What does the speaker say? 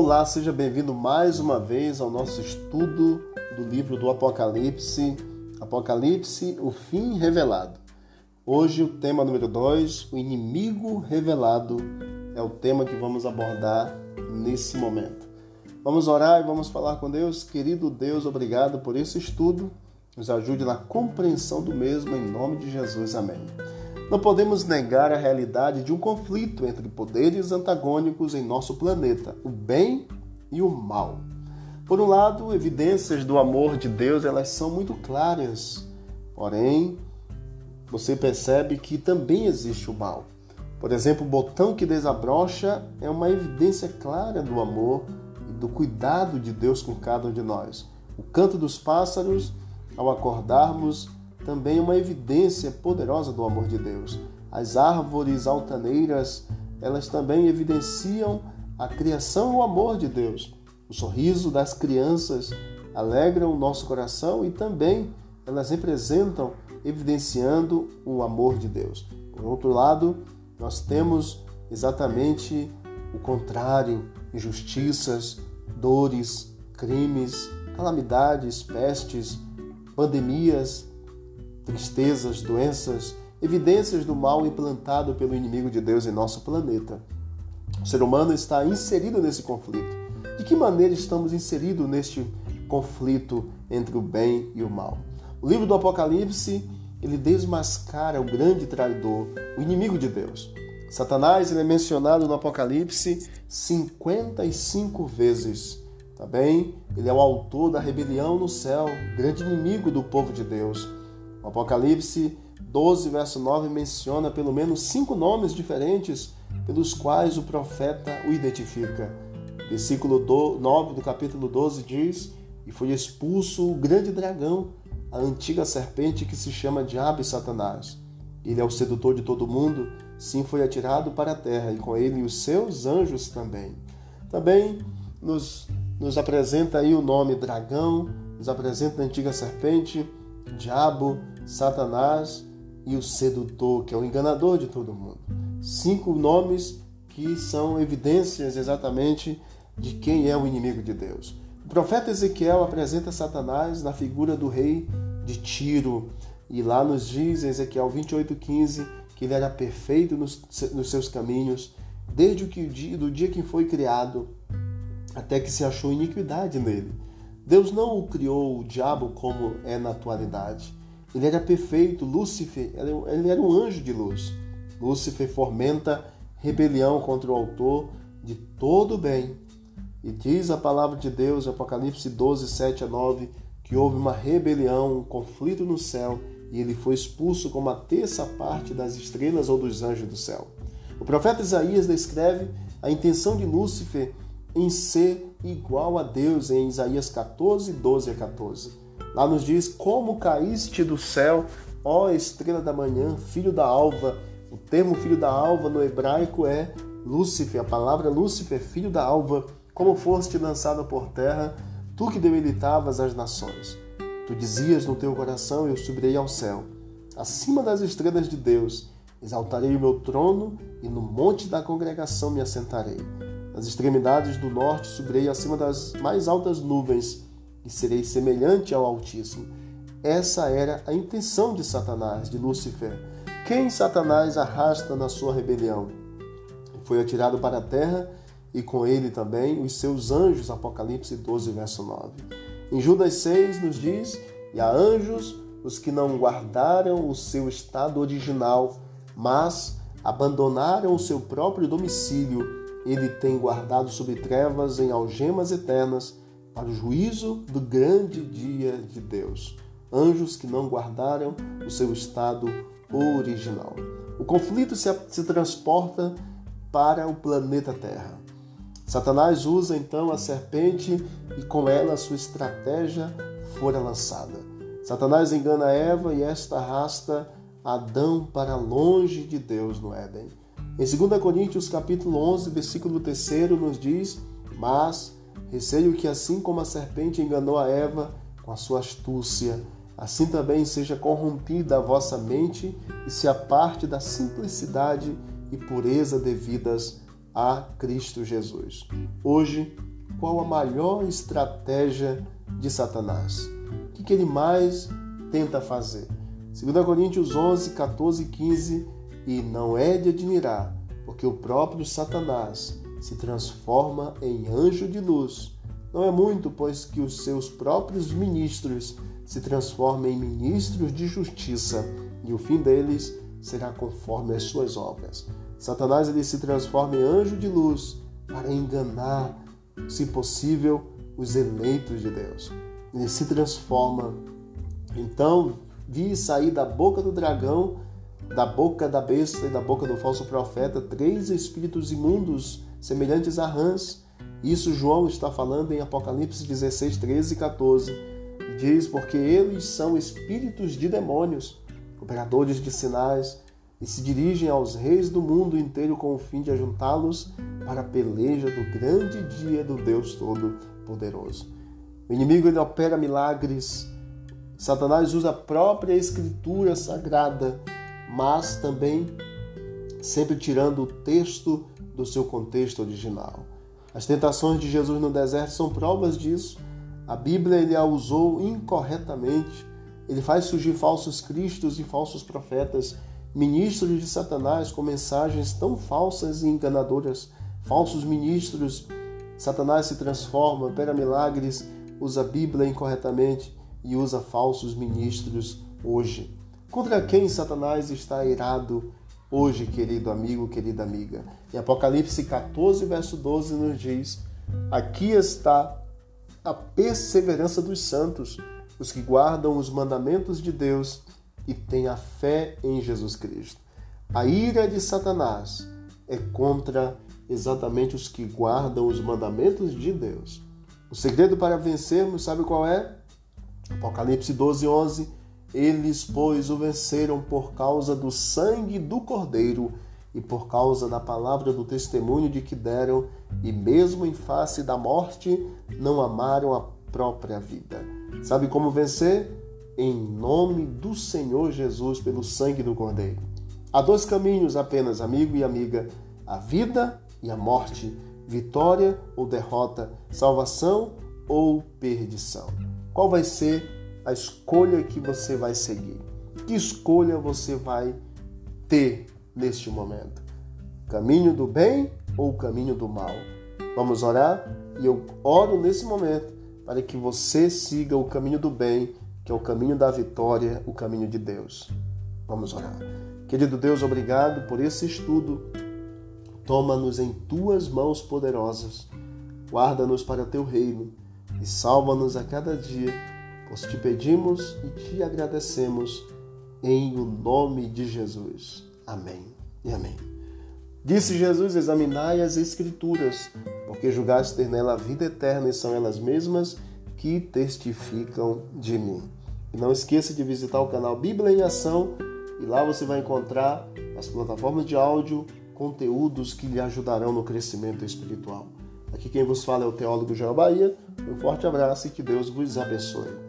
Olá, seja bem-vindo mais uma vez ao nosso estudo do livro do Apocalipse, Apocalipse, o fim revelado. Hoje o tema número 2, o inimigo revelado, é o tema que vamos abordar nesse momento. Vamos orar e vamos falar com Deus. Querido Deus, obrigado por esse estudo. Nos ajude na compreensão do mesmo, em nome de Jesus. Amém. Não podemos negar a realidade de um conflito entre poderes antagônicos em nosso planeta, o bem e o mal. Por um lado, evidências do amor de Deus, elas são muito claras. Porém, você percebe que também existe o mal. Por exemplo, o botão que desabrocha é uma evidência clara do amor e do cuidado de Deus com cada um de nós. O canto dos pássaros, ao acordarmos, também uma evidência poderosa do amor de Deus. As árvores altaneiras, elas também evidenciam a criação e o amor de Deus. O sorriso das crianças alegram o nosso coração e também elas representam, evidenciando o amor de Deus. Por outro lado, nós temos exatamente o contrário: injustiças, dores, crimes, calamidades, pestes, pandemias, tristezas, doenças, evidências do mal implantado pelo inimigo de Deus em nosso planeta. O ser humano está inserido nesse conflito. De que maneira estamos inseridos neste conflito entre o bem e o mal? O livro do Apocalipse, ele desmascara o grande traidor, o inimigo de Deus. Satanás ele é mencionado no Apocalipse 55 vezes. Tá bem? Ele é o autor da rebelião no céu, grande inimigo do povo de Deus. O Apocalipse 12, verso 9 menciona pelo menos cinco nomes diferentes pelos quais o profeta o identifica. Versículo 9 do capítulo 12 diz: E foi expulso o grande dragão, a antiga serpente que se chama Diabo e Satanás. Ele é o sedutor de todo mundo, sim, foi atirado para a terra, e com ele os seus anjos também. Também nos, nos apresenta aí o nome dragão, nos apresenta a antiga serpente, diabo, Satanás e o sedutor, que é o enganador de todo mundo. Cinco nomes que são evidências exatamente de quem é o inimigo de Deus. O profeta Ezequiel apresenta Satanás na figura do rei de Tiro, e lá nos diz em Ezequiel 28,15 que ele era perfeito nos, nos seus caminhos, desde o que, do dia que foi criado até que se achou iniquidade nele. Deus não o criou o diabo como é na atualidade. Ele era perfeito, Lúcifer, ele era um anjo de luz. Lúcifer fomenta rebelião contra o autor de todo o bem. E diz a palavra de Deus, Apocalipse 12, 7 a 9, que houve uma rebelião, um conflito no céu, e ele foi expulso como a terça parte das estrelas ou dos anjos do céu. O profeta Isaías descreve a intenção de Lúcifer em ser igual a Deus em Isaías 14, 12 a 14. Lá nos diz: Como caíste do céu, ó estrela da manhã, filho da alva. O termo filho da alva no hebraico é Lúcifer, a palavra Lúcifer, filho da alva. Como foste lançado por terra, tu que debilitavas as nações. Tu dizias no teu coração: Eu subirei ao céu, acima das estrelas de Deus. Exaltarei o meu trono e no monte da congregação me assentarei. Nas extremidades do norte subirei acima das mais altas nuvens e serei semelhante ao Altíssimo. Essa era a intenção de Satanás, de Lúcifer. Quem Satanás arrasta na sua rebelião? Foi atirado para a terra e com ele também os seus anjos, Apocalipse 12, verso 9. Em Judas 6 nos diz: E há anjos os que não guardaram o seu estado original, mas abandonaram o seu próprio domicílio ele tem guardado sob trevas em algemas eternas para o juízo do grande dia de Deus. Anjos que não guardaram o seu estado original. O conflito se, se transporta para o planeta Terra. Satanás usa então a serpente e com ela sua estratégia fora lançada. Satanás engana Eva e esta arrasta Adão para longe de Deus no Éden. Em 2 Coríntios capítulo 11, versículo 3 nos diz: "Mas receio que assim como a serpente enganou a Eva com a sua astúcia, assim também seja corrompida a vossa mente e se aparte da simplicidade e pureza devidas a Cristo Jesus." Hoje qual a maior estratégia de Satanás. O que, ele mais tenta fazer? 2 Coríntios 11, 14 e 15, e não é de admirar, porque o próprio Satanás se transforma em anjo de luz. Não é muito, pois que os seus próprios ministros se transformem em ministros de justiça, e o fim deles será conforme as suas obras. Satanás ele se transforma em anjo de luz para enganar, se possível, os eleitos de Deus. Ele se transforma. Então, vi sair da boca do dragão, da boca da besta e da boca do falso profeta três espíritos imundos, semelhantes a rãs. Isso João está falando em Apocalipse 16, 13 e 14. Diz: Porque eles são espíritos de demônios, operadores de sinais e se dirigem aos reis do mundo inteiro com o fim de ajuntá-los para a peleja do grande dia do Deus Todo-Poderoso. O inimigo ele opera milagres. Satanás usa a própria escritura sagrada, mas também sempre tirando o texto do seu contexto original. As tentações de Jesus no deserto são provas disso. A Bíblia ele a usou incorretamente. Ele faz surgir falsos cristos e falsos profetas ministros de Satanás com mensagens tão falsas e enganadoras, falsos ministros. Satanás se transforma, opera milagres, usa a Bíblia incorretamente e usa falsos ministros hoje. Contra quem Satanás está irado hoje, querido amigo, querida amiga? Em Apocalipse 14, verso 12, nos diz: Aqui está a perseverança dos santos, os que guardam os mandamentos de Deus e tenha fé em Jesus Cristo. A ira de Satanás é contra exatamente os que guardam os mandamentos de Deus. O segredo para vencermos, sabe qual é? Apocalipse 12, 11. Eles, pois, o venceram por causa do sangue do Cordeiro e por causa da palavra do testemunho de que deram, e mesmo em face da morte, não amaram a própria vida. Sabe como vencer? em nome do Senhor Jesus, pelo sangue do Cordeiro. Há dois caminhos apenas, amigo e amiga: a vida e a morte, vitória ou derrota, salvação ou perdição. Qual vai ser a escolha que você vai seguir? Que escolha você vai ter neste momento? Caminho do bem ou caminho do mal? Vamos orar? E eu oro nesse momento para que você siga o caminho do bem que é o caminho da vitória, o caminho de Deus. Vamos orar. Querido Deus, obrigado por esse estudo. Toma-nos em tuas mãos poderosas. Guarda-nos para teu reino e salva-nos a cada dia, pois te pedimos e te agradecemos em o nome de Jesus. Amém e amém. Disse Jesus: Examinai as Escrituras, porque julgaste ter nela a vida eterna e são elas mesmas que testificam de mim. E não esqueça de visitar o canal Bíblia em Ação e lá você vai encontrar as plataformas de áudio, conteúdos que lhe ajudarão no crescimento espiritual. Aqui quem vos fala é o teólogo João Bahia. Um forte abraço e que Deus vos abençoe.